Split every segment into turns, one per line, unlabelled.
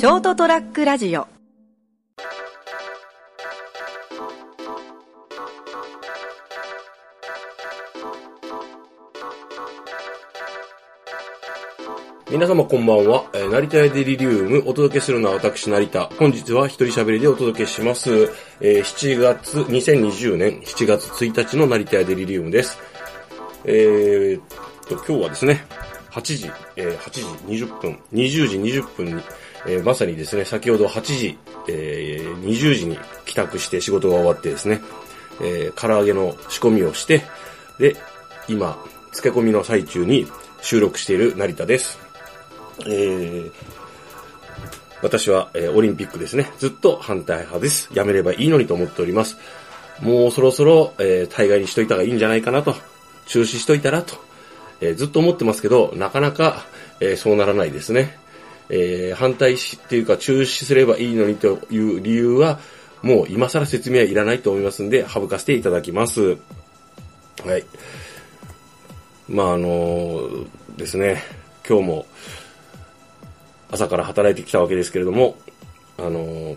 ショートトラックラジオ
皆様こんばんは。えー成田屋デリリウム、お届けするのは私、成田。本日は一人喋りでお届けします。えー7月、2020年7月1日の成田屋デリリウムです。えーっと、今日はですね、8時、えー8時20分、20時20分に、えーまさにですね、先ほど8時、えー20時に帰宅して仕事が終わってですね、えー唐揚げの仕込みをして、で、今、漬け込みの最中に収録している成田です。えー私は、えーオリンピックですね。ずっと反対派です。やめればいいのにと思っております。もうそろそろ、えー大概にしといた方がいいんじゃないかなと。中止しといたらと。えーずっと思ってますけど、なかなか、えーそうならないですね。えー反対し、っていうか中止すればいいのにという理由は、もう今更説明はいらないと思いますんで、省かせていただきます。はい。まああのですね、今日も朝から働いてきたわけですけれども、あの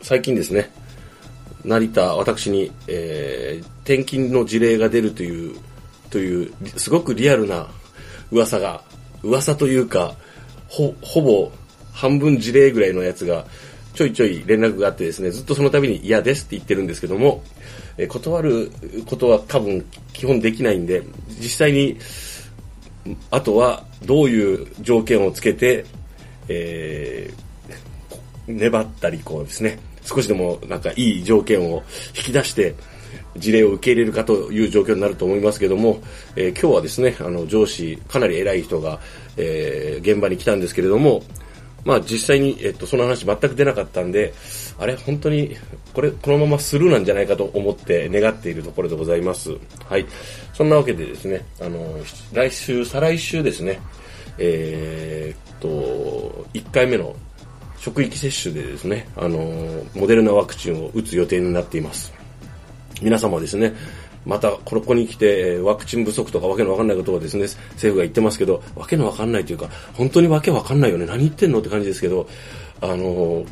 最近ですね、成田、私に、えー転勤の事例が出るという、という、すごくリアルな噂が、噂というか、ほ、ほぼ半分事例ぐらいのやつが、ちょいちょい連絡があってですね、ずっとその度に嫌ですって言ってるんですけども、え断ることは多分基本できないんで、実際に、あとはどういう条件をつけて、えー粘ったりこうですね、少しでもなんかいい条件を引き出して、事例を受け入れるかという状況になると思いますけども、えー今日はですね、あの上司、かなり偉い人が、えー現場に来たんですけれども、まあ実際に、えっと、その話全く出なかったんで、あれ、本当に、これ、このままスルーなんじゃないかと思って願っているところでございます。はい。そんなわけでですね、あの、来週、再来週ですね、えーっと、1回目の職域接種でですね、あの、モデルナワクチンを打つ予定になっています。皆様ですね、またここに来てワクチン不足とかわけのわかんないことをですね、政府が言ってますけど、わけのわかんないというか、本当にわけわかんないよね、何言ってんのって感じですけど、あの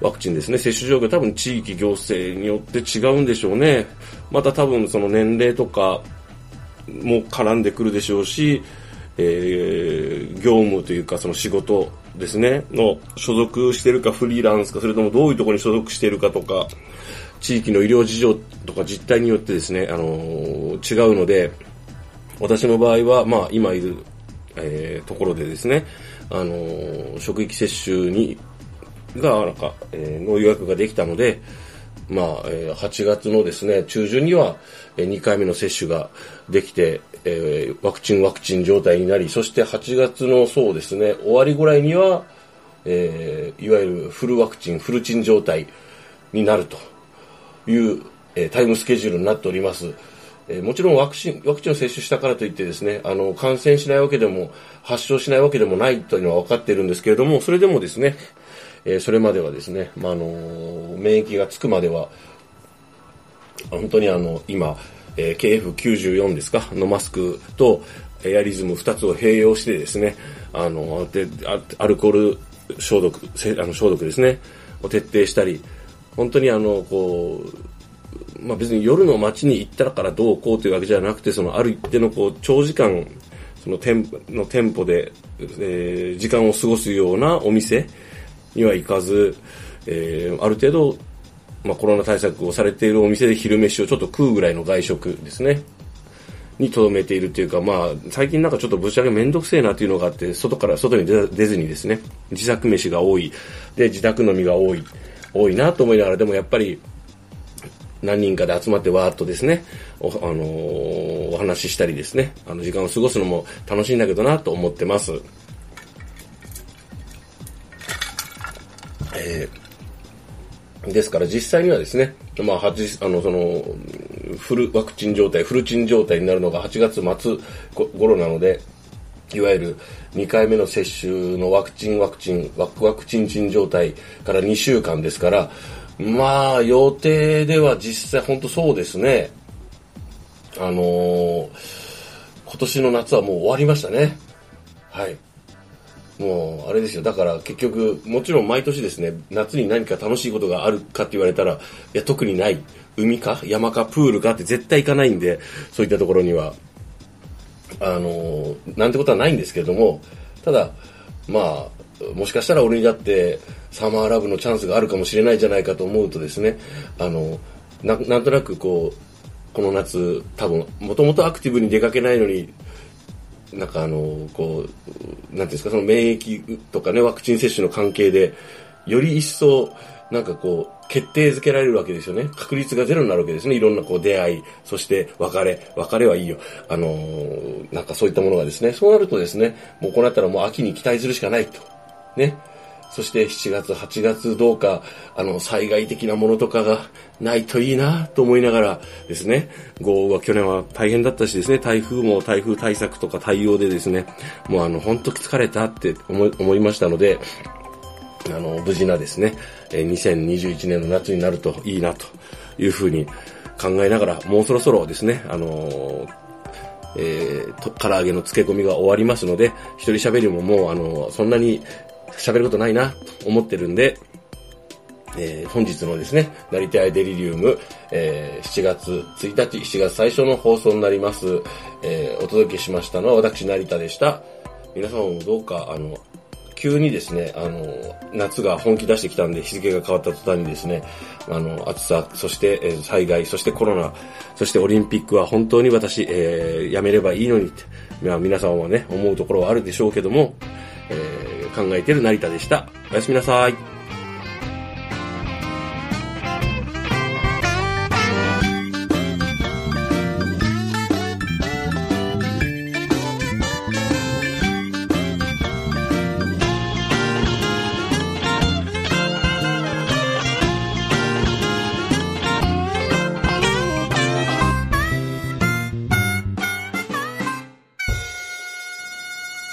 ワクチンですね、接種状況多分地域行政によって違うんでしょうね。また多分その年齢とかも絡んでくるでしょうし、えー業務というかその仕事ですね、の所属してるかフリーランスか、それともどういうところに所属してるかとか、地域の医療事情とか実態によってですね、あのー違うので、私の場合は、まあ、今いる、えーところでですね、あのー職域接種に、が、なんか、えーの予約ができたので、まあ、えー8月のですね、中旬には、え2回目の接種ができて、えーワクチンワクチン状態になり、そして8月のそうですね、終わりぐらいには、えーいわゆるフルワクチン、フルチン状態になると。いう、えタイムスケジュールになっております。えもちろんワクチン、ワクチンを接種したからといってですね、あの、感染しないわけでも、発症しないわけでもないというのは分かっているんですけれども、それでもですね、えそれまではですね、まあ、あの免疫がつくまでは、本当にあの、今、えー KF94 ですかのマスクとエアリズム2つを併用してですね、あの、で、アルコール消毒、あの消毒ですね、を徹底したり、本当にあの、こう、まあ別に夜の街に行ったからどうこうというわけじゃなくて、そのある一定のこう、長時間、その店の店舗で、えー時間を過ごすようなお店には行かず、えーある程度、まあ、コロナ対策をされているお店で昼飯をちょっと食うぐらいの外食ですね。に留めているというか、まあ、最近なんかちょっとぶちゃけめんどくせえなというのがあって、外から、外に出出ずにですね、自作飯が多い、で、自宅飲みが多い、多いなと思いながら、でもやっぱり、何人かで集まってわーっとですね、お,、あのーお話ししたりですね、あの時間を過ごすのも楽しいんだけどなと思ってます。えーですから実際にはですね、まあ、8あの、その、フルワクチン状態、フルチン状態になるのが8月末頃なので、いわゆる2回目の接種のワクチンワクチン、ワクワクチンチン状態から2週間ですから、まあ、予定では実際本当そうですね。あのー今年の夏はもう終わりましたね。はい。もう、あれですよ。だから結局、もちろん毎年ですね、夏に何か楽しいことがあるかって言われたら、いや、特にない。海か山かプールかって絶対行かないんで、そういったところには。あの、なんてことはないんですけれども、ただ、まあ、もしかしたら俺にだってサマーラブのチャンスがあるかもしれないじゃないかと思うとですね、あの、ななんとなくこう、この夏、多分、もともとアクティブに出かけないのに、なんかあの、こう、なんていうんですか、その免疫とかね、ワクチン接種の関係で、より一層、なんかこう、決定づけられるわけですよね。確率がゼロになるわけですね。いろんなこう出会い、そして別れ、別れはいいよ。あのー、なんかそういったものがですね、そうなるとですね、もうこうなったらもう秋に期待するしかないと。ね。そして7月、8月どうか、あの、災害的なものとかがないといいなと思いながらですね、豪雨は去年は大変だったしですね、台風も台風対策とか対応でですね、もうあの、本当疲れたって思いましたので、あの、無事なですねえ、2021年の夏になるといいなというふうに考えながら、もうそろそろですね、あのえー、と、唐揚げの漬け込みが終わりますので、一人喋りももう、あの、そんなに喋ることないな、と思ってるんで、えー、本日のですね、なりたいデリリウム、えー、7月1日、7月最初の放送になります。えー、お届けしましたのは私、成田でした。皆さんもどうか、あの、急にですね、あの、夏が本気出してきたんで日付が変わった途端にですね、あの、暑さ、そして、え、災害、そしてコロナ、そしてオリンピックは本当に私、えー、やめればいいのにって、まあ、皆さんはね、思うところはあるでしょうけども、えー、考えてる成田でした。おやすみなさい。